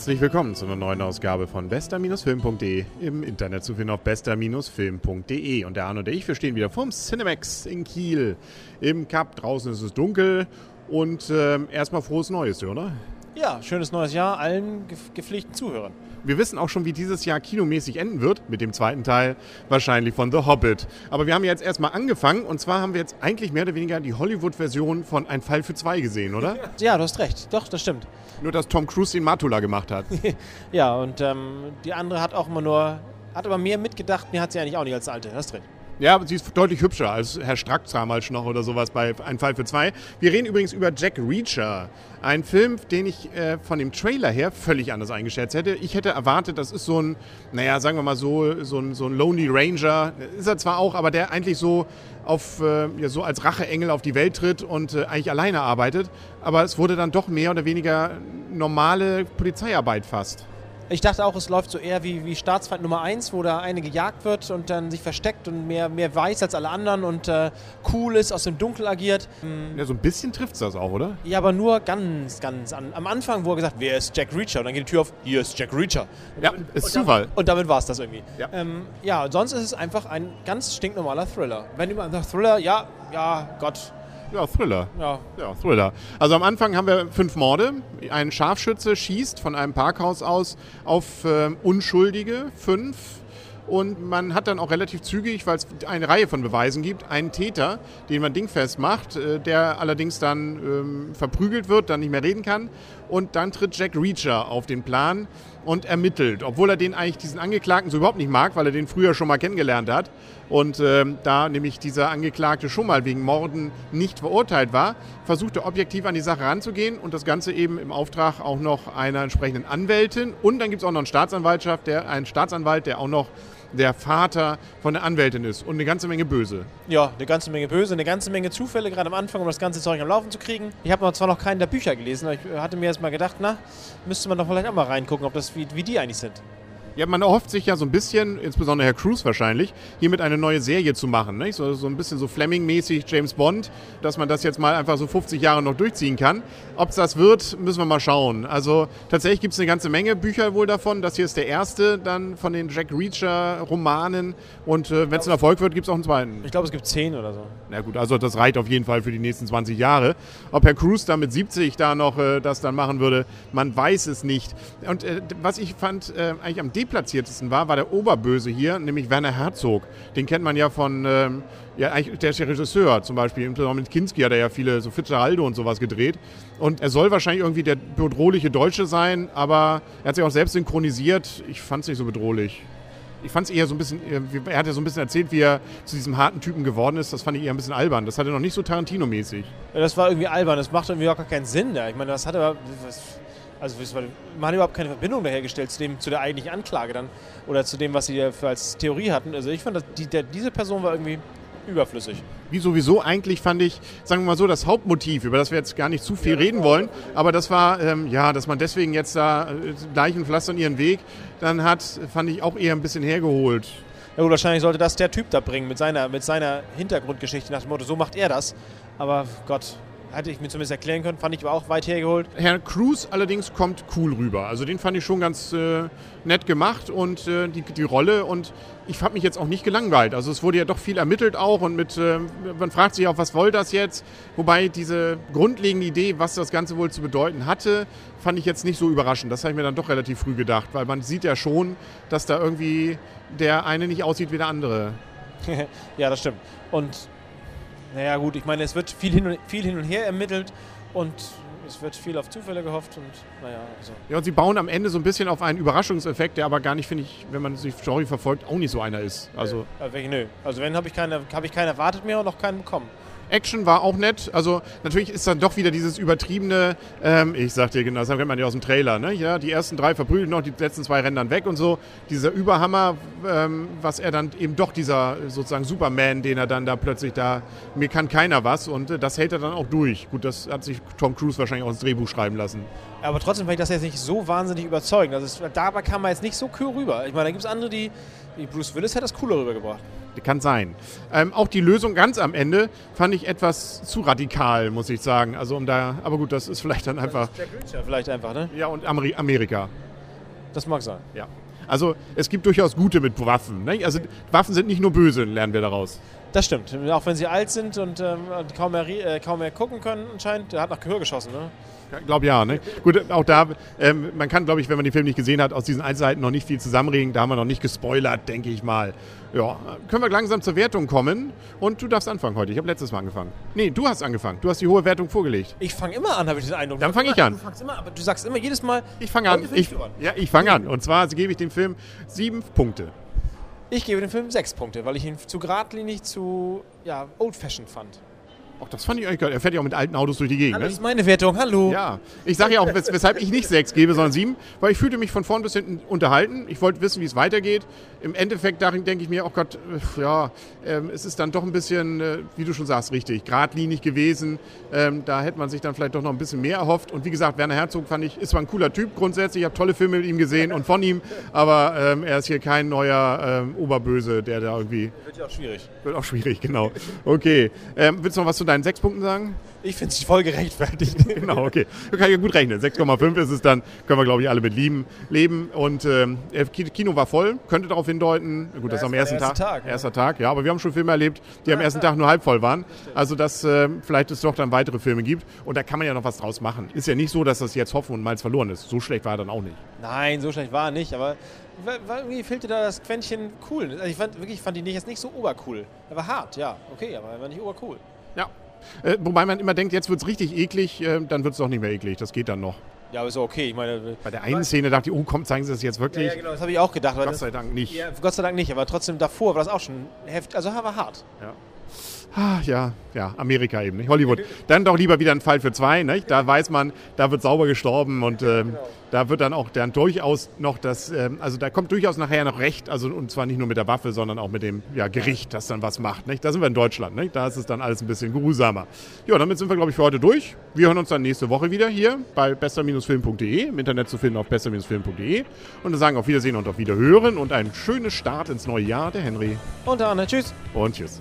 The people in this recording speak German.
Herzlich willkommen zu einer neuen Ausgabe von bester-film.de im Internet zu finden auf bester-film.de. Und der Arno und ich, wir stehen wieder vom Cinemax in Kiel im Cup. Draußen ist es dunkel und ähm, erstmal frohes Neues, oder? Ja, schönes neues Jahr allen gepflegten Zuhörern. Wir wissen auch schon, wie dieses Jahr kinomäßig enden wird, mit dem zweiten Teil wahrscheinlich von The Hobbit. Aber wir haben jetzt erstmal angefangen und zwar haben wir jetzt eigentlich mehr oder weniger die Hollywood-Version von Ein Fall für zwei gesehen, oder? Ja, du hast recht. Doch, das stimmt. Nur, dass Tom Cruise den Matula gemacht hat. ja, und ähm, die andere hat auch immer nur, hat aber mehr mitgedacht, mir hat sie eigentlich auch nicht als alte. Das ist drin. Ja, sie ist deutlich hübscher als Herr Strack damals noch oder sowas bei Ein Fall für zwei. Wir reden übrigens über Jack Reacher. Ein Film, den ich äh, von dem Trailer her völlig anders eingeschätzt hätte. Ich hätte erwartet, das ist so ein, naja, sagen wir mal so, so ein, so ein Lonely Ranger. Ist er zwar auch, aber der eigentlich so auf, äh, ja, so als Racheengel auf die Welt tritt und äh, eigentlich alleine arbeitet. Aber es wurde dann doch mehr oder weniger normale Polizeiarbeit fast. Ich dachte auch, es läuft so eher wie, wie Staatsfeind Nummer 1, wo da eine gejagt wird und dann sich versteckt und mehr, mehr weiß als alle anderen und äh, cool ist, aus dem Dunkel agiert. Hm. Ja, so ein bisschen trifft es das auch, oder? Ja, aber nur ganz, ganz an. Am Anfang, wo er gesagt wer ist Jack Reacher? Und dann geht die Tür auf, hier ist Jack Reacher. Und ja, ist und Zufall. Damit, und damit war es das irgendwie. Ja. Ähm, ja, und sonst ist es einfach ein ganz stinknormaler Thriller. Wenn sagt Thriller, ja, ja, Gott, ja, Thriller. Ja. ja, Thriller. Also am Anfang haben wir fünf Morde. Ein Scharfschütze schießt von einem Parkhaus aus auf äh, Unschuldige, fünf. Und man hat dann auch relativ zügig, weil es eine Reihe von Beweisen gibt, einen Täter, den man dingfest macht, äh, der allerdings dann ähm, verprügelt wird, dann nicht mehr reden kann. Und dann tritt Jack Reacher auf den Plan und ermittelt, obwohl er den eigentlich diesen Angeklagten so überhaupt nicht mag, weil er den früher schon mal kennengelernt hat. Und ähm, da nämlich dieser Angeklagte schon mal wegen Morden nicht verurteilt war, versucht er objektiv an die Sache ranzugehen und das Ganze eben im Auftrag auch noch einer entsprechenden Anwältin. Und dann gibt es auch noch einen Staatsanwaltschaft, der, einen Staatsanwalt, der auch noch der Vater von der Anwältin ist und eine ganze Menge Böse. Ja, eine ganze Menge Böse, eine ganze Menge Zufälle, gerade am Anfang, um das ganze Zeug am Laufen zu kriegen. Ich habe zwar noch keinen der Bücher gelesen, aber ich hatte mir jetzt mal gedacht, na, müsste man doch vielleicht auch mal reingucken, ob das wie, wie die eigentlich sind. Ja, man erhofft sich ja so ein bisschen, insbesondere Herr Cruz wahrscheinlich, hiermit eine neue Serie zu machen. Nicht? So, so ein bisschen so Fleming-mäßig James Bond, dass man das jetzt mal einfach so 50 Jahre noch durchziehen kann. Ob es das wird, müssen wir mal schauen. Also tatsächlich gibt es eine ganze Menge Bücher wohl davon. Das hier ist der erste dann von den Jack Reacher-Romanen. Und äh, wenn es ein Erfolg wird, gibt es auch einen zweiten. Ich glaube, es gibt zehn oder so. Na gut, also das reicht auf jeden Fall für die nächsten 20 Jahre. Ob Herr Cruz da mit 70 da noch äh, das dann machen würde, man weiß es nicht. Und äh, was ich fand äh, eigentlich am deplatziertesten war, war der Oberböse hier, nämlich Werner Herzog. Den kennt man ja von, ähm, ja, der ist ja Regisseur zum Beispiel. Mit Kinski hat er ja viele, so Fitzgeraldo und sowas gedreht. Und er soll wahrscheinlich irgendwie der bedrohliche Deutsche sein, aber er hat sich auch selbst synchronisiert. Ich fand es nicht so bedrohlich. Ich fand es eher so ein bisschen, er hat ja so ein bisschen erzählt, wie er zu diesem harten Typen geworden ist. Das fand ich eher ein bisschen albern. Das hatte noch nicht so Tarantino-mäßig. Ja, das war irgendwie albern. Das macht irgendwie auch gar keinen Sinn. Ja. Ich meine, das hat aber. Was, also man hat überhaupt keine Verbindung dahergestellt zu, dem, zu der eigentlichen Anklage dann oder zu dem, was sie als Theorie hatten. Also ich fand, dass die, der, diese Person war irgendwie überflüssig. Wie sowieso eigentlich fand ich, sagen wir mal so, das Hauptmotiv, über das wir jetzt gar nicht zu viel reden wollen, aber das war, ähm, ja, dass man deswegen jetzt da äh, Leichen pflastern ihren Weg dann hat, fand ich auch eher ein bisschen hergeholt. Ja gut, wahrscheinlich sollte das der Typ da bringen mit seiner, mit seiner Hintergrundgeschichte nach dem Motto, so macht er das. Aber Gott, Hätte ich mir zumindest erklären können, fand ich aber auch weit hergeholt. Herr Cruz allerdings kommt cool rüber. Also den fand ich schon ganz äh, nett gemacht und äh, die, die Rolle und ich habe mich jetzt auch nicht gelangweilt. Also es wurde ja doch viel ermittelt auch und mit, äh, man fragt sich auch, was soll das jetzt? Wobei diese grundlegende Idee, was das Ganze wohl zu bedeuten hatte, fand ich jetzt nicht so überraschend. Das habe ich mir dann doch relativ früh gedacht, weil man sieht ja schon, dass da irgendwie der eine nicht aussieht wie der andere. ja, das stimmt. Und naja gut, ich meine, es wird viel hin und, viel hin und her ermittelt und es wird viel auf Zufälle gehofft und naja. Also. Ja, und sie bauen am Ende so ein bisschen auf einen Überraschungseffekt, der aber gar nicht, finde ich, wenn man die Story verfolgt, auch nicht so einer ist. Also, äh, nö. Also wenn, habe ich, keine, hab ich keinen erwartet mehr und noch keinen bekommen. Action war auch nett. Also natürlich ist dann doch wieder dieses übertriebene, ähm, ich sag dir genau, das kennt man ja aus dem Trailer, ne? Ja, die ersten drei verprügeln noch, die letzten zwei rennen dann weg und so. Dieser Überhammer, ähm, was er dann eben doch dieser sozusagen Superman, den er dann da plötzlich da, mir kann keiner was und äh, das hält er dann auch durch. Gut, das hat sich Tom Cruise wahrscheinlich auch ins Drehbuch schreiben lassen. Aber trotzdem fand ich das jetzt nicht so wahnsinnig überzeugend. Also es, dabei kam man jetzt nicht so cool rüber. Ich meine, da gibt es andere, die, wie Bruce Willis hat das cooler rübergebracht. Kann sein. Ähm, auch die Lösung ganz am Ende fand ich etwas zu radikal, muss ich sagen. Also um da, aber gut, das ist vielleicht dann einfach. Das ist Jack Reacher vielleicht einfach, ne? Ja, und Ameri Amerika. Das mag sein. Ja. Also es gibt durchaus gute mit Waffen. Ne? Also Waffen sind nicht nur böse, lernen wir daraus. Das stimmt. Auch wenn sie alt sind und ähm, kaum, mehr, äh, kaum mehr gucken können anscheinend. Der hat nach Gehör geschossen, ne? Ich glaube ja. Ne? Gut, auch da, ähm, man kann, glaube ich, wenn man den Film nicht gesehen hat, aus diesen Einzelheiten noch nicht viel zusammenregen. Da haben wir noch nicht gespoilert, denke ich mal. Ja, können wir langsam zur Wertung kommen. Und du darfst anfangen heute. Ich habe letztes Mal angefangen. Nee, du hast angefangen. Du hast die hohe Wertung vorgelegt. Ich fange immer an, habe ich den Eindruck. Dann fange ich an. Du, immer, aber du sagst immer jedes Mal. Ich fange an. Ich, ja, ich fange an. Und zwar gebe ich dem Film sieben Punkte. Ich gebe dem Film sechs Punkte, weil ich ihn zu geradlinig, zu ja, old-fashioned fand. Ach, das fand ich eigentlich geil. Er fährt ja auch mit alten Autos durch die Gegend. Hallo, das ist meine Wertung. Hallo. Ja, ich sage ja auch, wes weshalb ich nicht sechs gebe, sondern sieben, weil ich fühlte mich von vorn bis hinten unterhalten. Ich wollte wissen, wie es weitergeht. Im Endeffekt denke ich mir, oh Gott, ja, ähm, es ist dann doch ein bisschen, äh, wie du schon sagst, richtig, geradlinig gewesen. Ähm, da hätte man sich dann vielleicht doch noch ein bisschen mehr erhofft. Und wie gesagt, Werner Herzog fand ich, ist zwar ein cooler Typ grundsätzlich. Ich habe tolle Filme mit ihm gesehen und von ihm, aber ähm, er ist hier kein neuer ähm, Oberböse, der da irgendwie. Wird ja auch schwierig. Wird auch schwierig, genau. Okay. Ähm, willst du noch was zu deinen sechs Punkten sagen? Ich finde es voll gerechtfertigt. genau, okay. Da kann ich ja gut rechnen. 6,5 ist es dann, können wir glaube ich alle mit lieben, leben. Und ähm, Kino war voll, könnte darauf hindeuten. Gut, das ja, am ersten Tag. Tag ja. Erster Tag, ja, aber wir haben schon Filme erlebt, die ja, am ersten Tag nur halb voll waren. Also dass äh, vielleicht es doch dann weitere Filme gibt. Und da kann man ja noch was draus machen. Ist ja nicht so, dass das jetzt Hoffen und Mainz verloren ist. So schlecht war er dann auch nicht. Nein, so schlecht war er nicht, aber irgendwie fehlte da das Quäntchen cool. Also ich fand wirklich fand ihn jetzt nicht so obercool. Er war hart, ja, okay, aber er war nicht obercool. Ja, äh, wobei man immer denkt, jetzt wird es richtig eklig, äh, dann wird es doch nicht mehr eklig. Das geht dann noch. Ja, aber ist okay. Ich meine, Bei der einen Szene dachte ich, oh komm, zeigen Sie das jetzt wirklich? Ja, ja genau, das habe ich auch gedacht. Gott sei Dank nicht. Ja, Gott sei Dank nicht, aber trotzdem davor war das auch schon heftig. Also war hart. Ja. Ah, ja, ja, Amerika eben, nicht? Hollywood. Dann doch lieber wieder ein Fall für zwei, nicht? Da weiß man, da wird sauber gestorben und ähm, genau. da wird dann auch dann durchaus noch das, ähm, also da kommt durchaus nachher noch Recht, also und zwar nicht nur mit der Waffe, sondern auch mit dem ja, Gericht, das dann was macht, nicht? Da sind wir in Deutschland, nicht? Da ist es dann alles ein bisschen geruhsamer. Ja, damit sind wir, glaube ich, für heute durch. Wir hören uns dann nächste Woche wieder hier bei besser-film.de, im Internet zu finden auf besser-film.de und dann sagen auf Wiedersehen und auf Wiederhören und ein schönes Start ins neue Jahr, der Henry. Und der Anne. Tschüss. Und tschüss.